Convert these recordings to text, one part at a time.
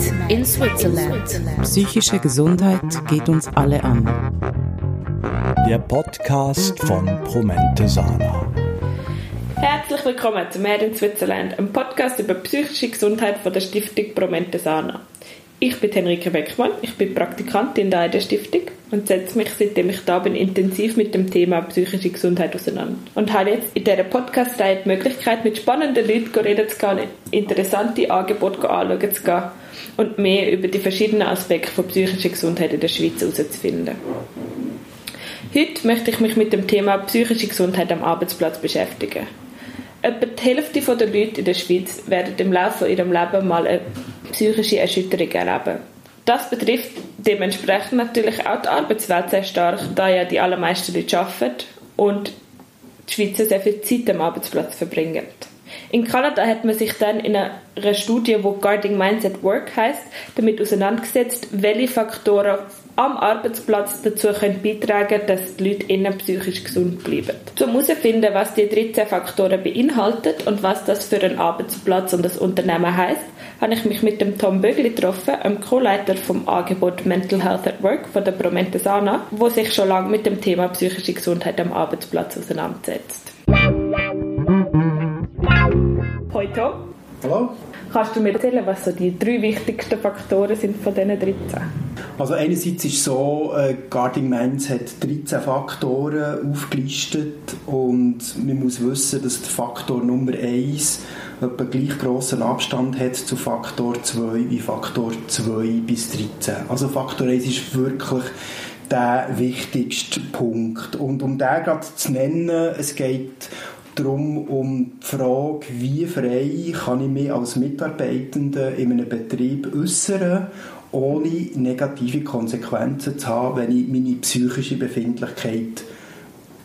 Made in Switzerland. Psychische Gesundheit geht uns alle an. Der Podcast von Promente Sana. Herzlich willkommen zu Made in Switzerland, einem Podcast über psychische Gesundheit von der Stiftung Promente Sana. Ich bin Henrike Beckmann, ich bin Praktikantin da in der Stiftung und setze mich, seitdem ich da bin, intensiv mit dem Thema psychische Gesundheit auseinander. Und habe jetzt in dieser Podcast-Reihe die Möglichkeit, mit spannenden Leuten reden zu gehen, interessante Angebote anschauen zu gehen und mehr über die verschiedenen Aspekte von psychischer Gesundheit in der Schweiz herauszufinden. Heute möchte ich mich mit dem Thema psychische Gesundheit am Arbeitsplatz beschäftigen. Etwa die Hälfte der Leute in der Schweiz werden im Laufe ihres Lebens mal eine psychische Erschütterung erleben. Das betrifft dementsprechend natürlich auch die Arbeitswelt sehr stark, da ja die allermeisten Leute arbeiten und die Schweizer sehr viel Zeit am Arbeitsplatz verbringen. In Kanada hat man sich dann in einer Studie, wo Guarding Mindset Work heißt, damit auseinandergesetzt, welche Faktoren am Arbeitsplatz dazu können beitragen dass die Leute innen psychisch gesund bleiben. Um herauszufinden, was die 13 Faktoren beinhaltet und was das für einen Arbeitsplatz und das Unternehmen heißt, habe ich mich mit dem Tom Bögli getroffen, einem Co-Leiter vom Angebot Mental Health at Work von der Promente Sana, wo sich schon lange mit dem Thema psychische Gesundheit am Arbeitsplatz auseinandersetzt. Hoi Tom. Hallo. Kannst du mir erzählen, was so die drei wichtigsten Faktoren sind von diesen 13? Also einerseits ist es so, äh, Guarding Minds hat 13 Faktoren aufgelistet und man muss wissen, dass der Faktor Nummer 1 etwa gleich grossen Abstand hat zu Faktor 2 wie Faktor 2 bis 13. Also Faktor 1 ist wirklich der wichtigste Punkt. Und um den gerade zu nennen, es geht darum, um die Frage, wie frei kann ich mich als Mitarbeitende in einem Betrieb äußern, ohne negative Konsequenzen zu haben, wenn ich meine psychische Befindlichkeit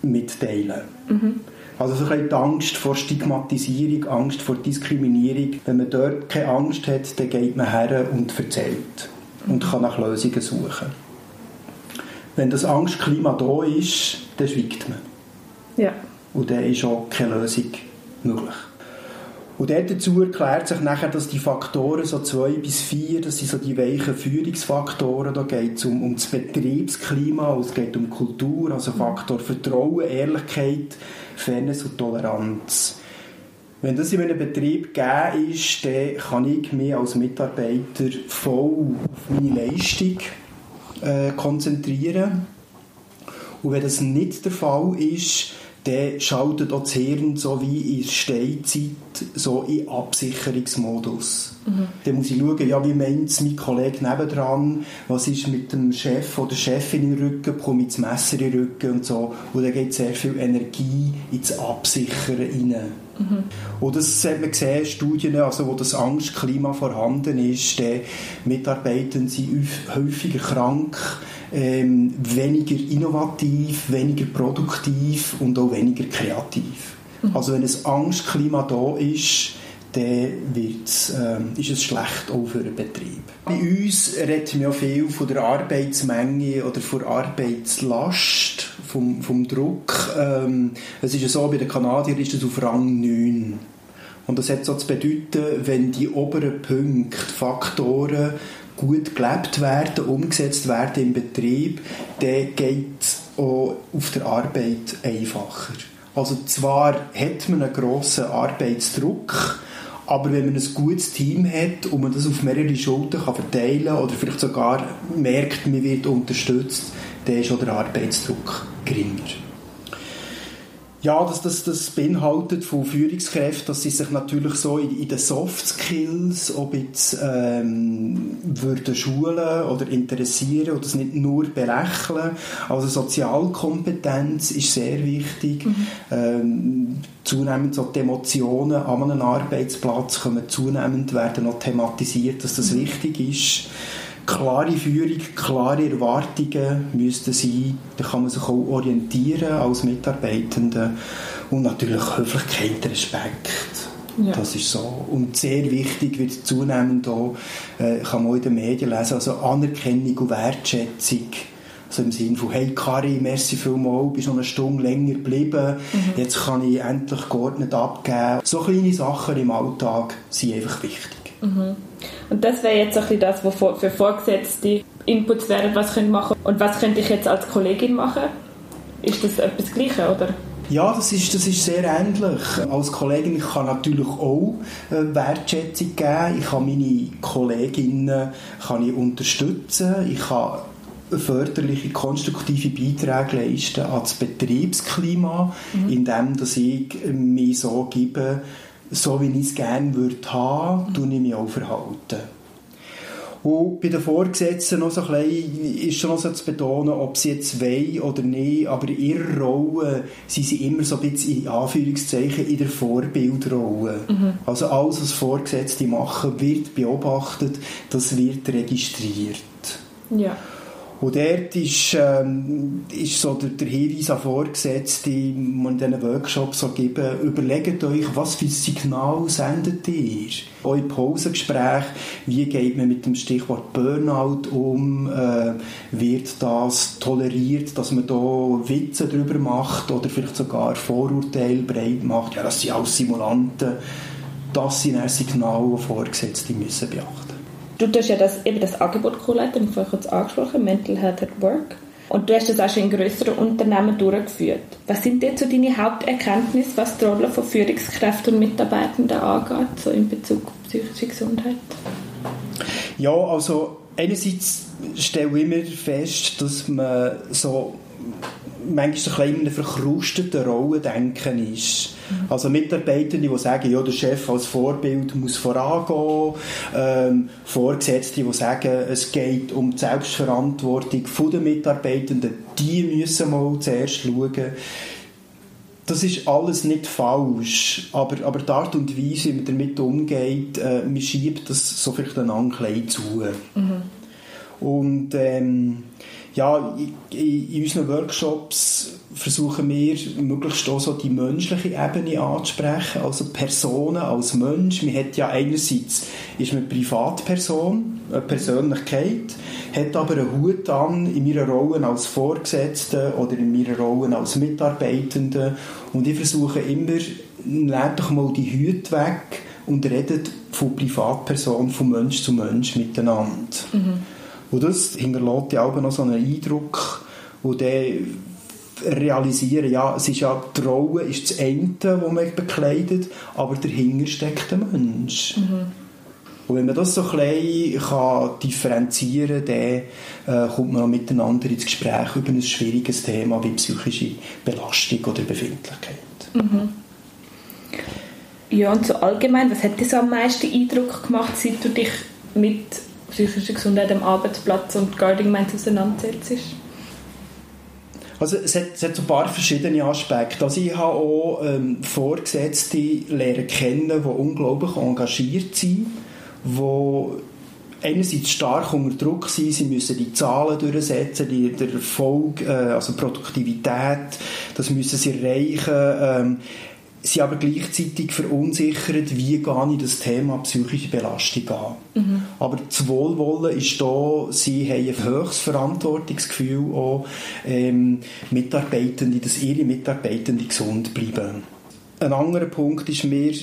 mitteile. Mhm. Also so ein die Angst vor Stigmatisierung, Angst vor Diskriminierung. Wenn man dort keine Angst hat, dann geht man her und erzählt und kann nach Lösungen suchen. Wenn das Angstklima da ist, dann schweigt man. Ja. Und dann ist auch keine Lösung möglich. Und dazu erklärt sich nachher, dass die Faktoren, so zwei bis vier, das sind so die weichen Führungsfaktoren, da geht es um, um das Betriebsklima, es geht um Kultur, also Faktor Vertrauen, Ehrlichkeit, Fairness und Toleranz. Wenn das in einem Betrieb gegeben ist, dann kann ich mich als Mitarbeiter voll auf meine Leistung äh, konzentrieren. Und wenn das nicht der Fall ist, dann schaltet auch das Hirn so wie in der Steinzeit so in Absicherungsmodus. Mhm. Dann muss ich schauen, ja, wie meint es mein Kollege nebendran, was ist mit dem Chef oder Chefin im Rücken, bekomme ich das Messer in den Rücken und so. Und dann geht sehr viel Energie ins Absichern rein. Mhm. Und das hat man gesehen, Studien, also wo das Angstklima vorhanden ist, die Mitarbeiter sind häufiger krank, ähm, weniger innovativ, weniger produktiv und auch weniger kreativ. Mhm. Also wenn ein Angstklima da ist, dann ähm, ist es schlecht auch für den Betrieb. Bei uns redet man ja viel von der Arbeitsmenge oder von der Arbeitslast, vom, vom Druck. Ähm, es ist ja so, bei den Kanadiern ist es auf Rang 9. Und das hat so zu bedeuten, wenn die oberen Punkte, Faktoren gut gelebt werden, umgesetzt werden im Betrieb, dann geht es auch auf der Arbeit einfacher. Also zwar hat man einen grossen Arbeitsdruck, aber wenn man ein gutes Team hat und man das auf mehrere Schultern kann verteilen kann oder vielleicht sogar merkt, man wird unterstützt, dann ist auch der Arbeitsdruck geringer. Ja, das, das, das beinhaltet von Führungskräften, dass sie sich natürlich so in, in den Soft Skills ob jetzt ähm, würden schulen oder interessieren oder das nicht nur belächeln. Also Sozialkompetenz ist sehr wichtig. Mhm. Ähm, zunehmend so die Emotionen an einem Arbeitsplatz kommen zunehmend werden noch thematisiert, dass das mhm. wichtig ist klare Führung, klare Erwartungen müssten sein. Da kann man sich auch orientieren als Mitarbeitende. Und natürlich Höflichkeit, Respekt. Ja. Das ist so. Und sehr wichtig wird zunehmend auch, äh, kann man auch in den Medien lesen, also Anerkennung und Wertschätzung. Also im Sinne von, hey Kari, merci vielmals, bist noch eine Stunde länger geblieben, mhm. jetzt kann ich endlich geordnet abgeben. So kleine Sachen im Alltag sind einfach wichtig. Mhm. Und das wäre jetzt bisschen das, was für Vorgesetzte Inputs wären, was können machen und was könnte ich jetzt als Kollegin machen? Ist das etwas Gleiches, oder? Ja, das ist, das ist sehr ähnlich. Als Kollegin ich kann natürlich auch äh, Wertschätzung geben. Ich kann meine Kolleginnen kann ich unterstützen. Ich kann förderliche, konstruktive Beiträge leisten an das Betriebsklima, mhm. indem dass ich mich so gebe, so wie ich es gerne würde haben, mhm. ich mich auch verhalten. Und bei den Vorgesetzten noch so ein bisschen, ist schon noch so zu betonen, ob sie jetzt wollen oder nicht, aber in ihrer Rolle sind sie immer so ein bisschen in Anführungszeichen in der Vorbildrolle. Mhm. Also alles, was Vorgesetzte machen, wird beobachtet, das wird registriert. Ja. Und dort ist, ähm, ist so der, der Hinweis an Vorgesetzte, die man in diesen Workshops so geben, überlegt euch, was für ein Signal sendet ihr? Im Pausengespräch, wie geht man mit dem Stichwort Burnout um? Äh, wird das toleriert, dass man da Witze darüber macht oder vielleicht sogar Vorurteile breit macht? Ja, das sind alles Simulanten. Das sind Signale, die Vorgesetzte müssen beachten Du tust ja das, eben das Angebot co-leiten, ich vorhin kurz angesprochen, Mental Health at Work. Und du hast das auch schon in größeren Unternehmen durchgeführt. Was sind jetzt so deine Haupterkenntnisse, was die Rolle von Führungskräften und Mitarbeitenden angeht, so in Bezug auf psychische Gesundheit? Ja, also einerseits stelle ich immer fest, dass man so manchmal ein bisschen in einer verkrusteten Rolle denken ist. Mhm. Also Mitarbeitende, die sagen, ja, der Chef als Vorbild muss vorangehen, ähm, Vorgesetzte, die sagen, es geht um die Selbstverantwortung der Mitarbeitenden, die müssen mal zuerst schauen. Das ist alles nicht falsch, aber, aber die Art und Weise, wie man damit umgeht, äh, man schiebt das so vielleicht ein zu. Mhm. Und ähm, ja, in, unseren Workshops versuchen wir möglichst auch so die menschliche Ebene anzusprechen, also Personen als Mensch. Man hat ja einerseits ist man Privatperson, eine Persönlichkeit, hat aber einen Hut an in meiner Rolle als Vorgesetzte oder in meiner Rolle als Mitarbeitende und ich versuche immer, nehmt doch mal die Hüte weg und redet von Privatperson, von Mensch zu Mensch miteinander. Mhm. Und das hinterlässt ja auch noch so einen Eindruck, wo der realisieren, ja, es ist ja, die Rolle ist das Ende, das man bekleidet, aber dahinter steckt der Mensch. Mhm. Und wenn man das so ein kann differenzieren kann, dann äh, kommt man auch miteinander ins Gespräch über ein schwieriges Thema wie psychische Belastung oder Befindlichkeit. Mhm. Ja, und so allgemein, was hat dir so am meisten Eindruck gemacht, seit du dich mit psychische Gesundheit am Arbeitsplatz und Guarding Minds auseinandersetzt? Also es hat, es hat ein paar verschiedene Aspekte. Also ich habe auch ähm, Vorgesetzte lernen kennen, die unglaublich engagiert sind, die einerseits stark unter Druck sind, sie müssen die Zahlen durchsetzen, die, der Erfolg, äh, also Produktivität, das müssen sie erreichen. Ähm, sie aber gleichzeitig verunsichert, wie gehe ich das Thema psychische Belastung an. Mhm. Aber das Wohlwollen ist da, sie haben ein höchstes Verantwortungsgefühl auch, ähm, Mitarbeitende, dass ihre Mitarbeitende gesund bleiben. Ein anderer Punkt ist, wir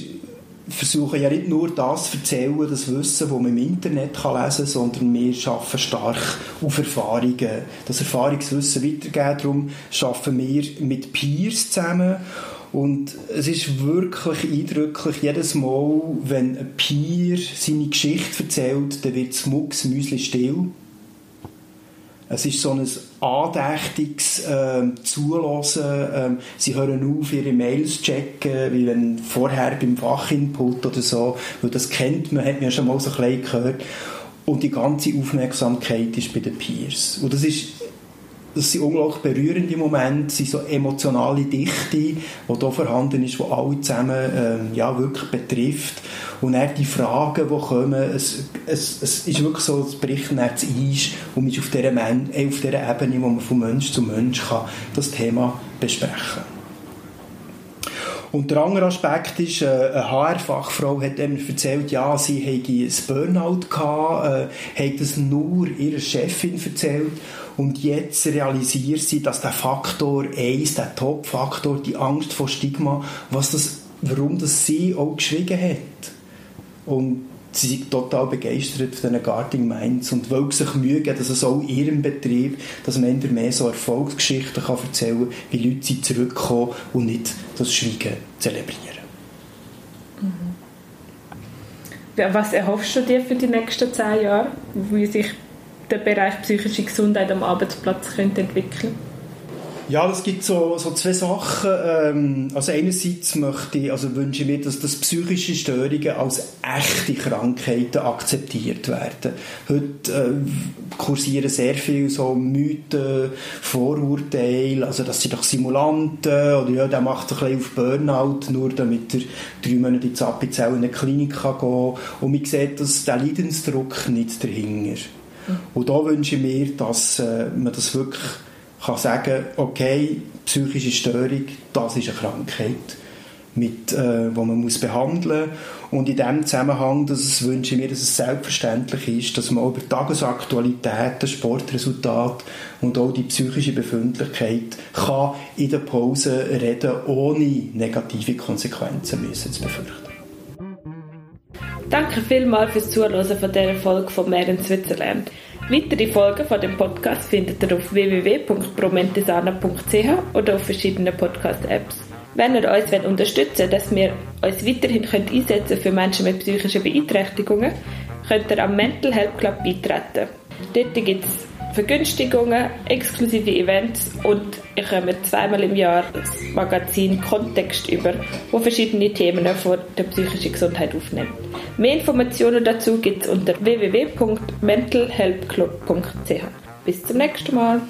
versuchen ja nicht nur das zu erzählen, das Wissen, das man im Internet kann lesen kann, sondern wir arbeiten stark auf Erfahrungen. Das Erfahrungswissen weitergeben, darum arbeiten wir mit Peers zusammen und es ist wirklich eindrücklich, jedes Mal, wenn ein Peer seine Geschichte erzählt, dann wird das Mucksmüsli still. Es ist so ein andächtiges äh, Zulassen. Ähm, sie hören auf, ihre Mails zu checken, wie wenn vorher beim Fachinput oder so, weil das kennt man, hat man ja schon mal so ein bisschen gehört. Und die ganze Aufmerksamkeit ist bei den Peers. Und das ist das sind unglaublich berührende Momente, das sind so emotionale Dichte, die hier vorhanden ist, die alle zusammen ähm, ja, wirklich betrifft. Und dann die Fragen, die kommen, es, es, es ist wirklich so, es bricht das Eis und man ist auf dieser, auf dieser Ebene, wo man von Mensch zu Mensch kann das Thema besprechen kann. Und der andere Aspekt ist, äh, eine HR-Fachfrau hat mir erzählt, ja, sie hätte ein Burnout gehabt, äh, hat das nur ihrer Chefin erzählt und jetzt realisiert sie, dass der Faktor 1, der Top-Faktor, die Angst vor Stigma, was das, warum das sie auch geschwiegen hat. Und sie sind total begeistert von diesen Guarding Minds und wollen sich Mühe geben, dass es auch in ihrem Betrieb, dass man mehr so Erfolgsgeschichten kann erzählen kann, wie Leute sind zurückkommen und nicht das Schweigen zelebrieren. Mhm. Was erhoffst du dir für die nächsten zehn Jahre, wie sich der Bereich psychische Gesundheit am Arbeitsplatz könnte entwickeln ja, es gibt so, so zwei Sachen. Ähm, also einerseits möchte ich, also wünsche ich mir, dass, dass psychische Störungen als echte Krankheiten akzeptiert werden. Heute äh, kursieren sehr viele so Mythen, Vorurteile, also das sind doch Simulanten oder ja, der macht ein bisschen auf Burnout, nur damit er drei Monate in Zappizell in eine Klinik kann gehen und man sieht, dass der Leidensdruck nicht dahinter. Mhm. Und da wünsche ich mir, dass äh, man das wirklich kann sagen, okay, psychische Störung, das ist eine Krankheit, mit, äh, wo man muss behandeln und in diesem Zusammenhang dass es, wünsche ich mir, dass es selbstverständlich ist, dass man über Tagesaktualitäten, Sportresultate und auch die psychische Befindlichkeit kann in der Pause reden, ohne negative Konsequenzen müssen zu befürchten. Danke vielmals fürs Zuhören von dieser Folge von Mehr in Switzerland. Weitere Folgen von dem Podcast findet ihr auf www.promentesana.ch oder auf verschiedenen Podcast-Apps. Wenn ihr uns unterstützen wollt, dass wir uns weiterhin einsetzen für Menschen mit psychischen Beeinträchtigungen, könnt ihr am Mental Help Club beitreten. Dort gibt es Vergünstigungen, exklusive Events und ich komme zweimal im Jahr das Magazin Kontext über, wo verschiedene Themen von der psychischen Gesundheit aufnehmen. Mehr Informationen dazu gibt es unter www.mentalhelpclub.ch. Bis zum nächsten Mal.